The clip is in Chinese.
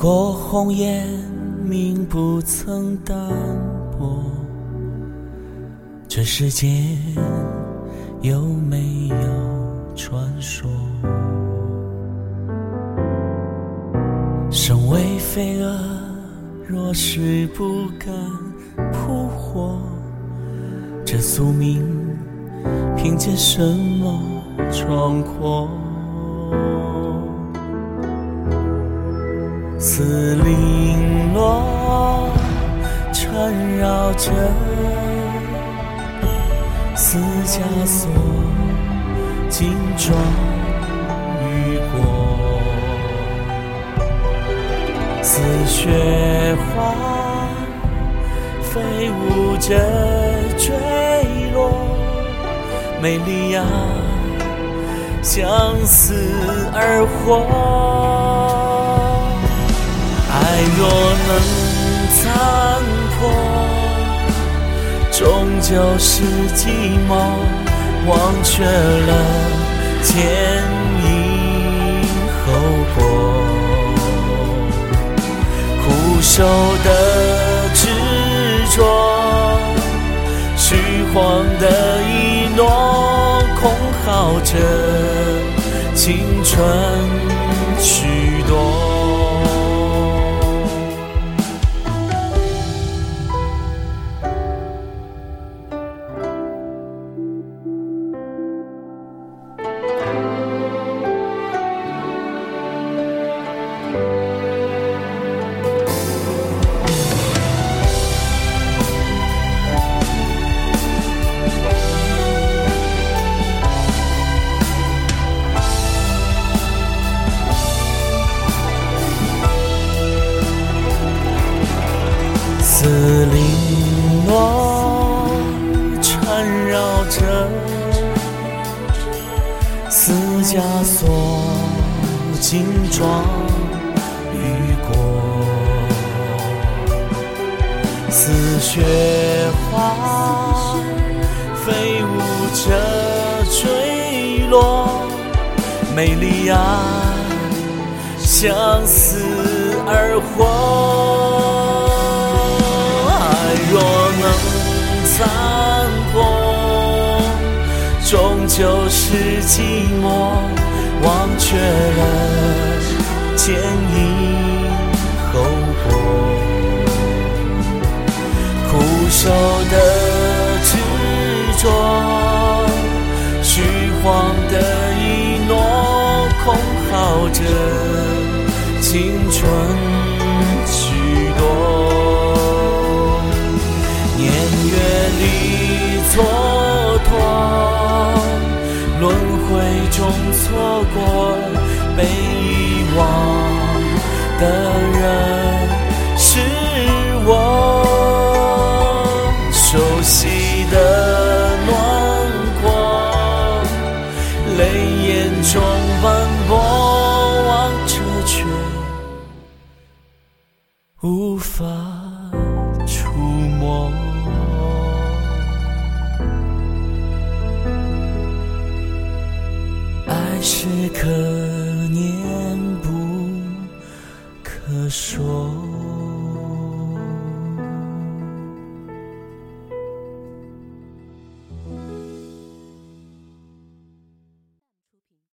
过红颜，命不曾淡薄。这世间有没有传说？身为飞蛾，若是不敢扑火，这宿命凭借什么闯阔？似零落缠绕着似枷锁，金装玉裹，似雪花飞舞着坠落，美丽呀，相思而活。爱若能残破，终究是寂寞，忘却了前因后果。苦守的执着，虚晃的一诺，空耗着青春许多。似零落缠绕着，似枷锁金装玉裹，似雪花飞舞着坠落，美丽啊，相思而活。残破，终究是寂寞，忘却了前因后果。苦守的错过被遗忘的人是我，熟悉的暖过，泪眼中斑驳，望着却无法触摸。是可念不可说。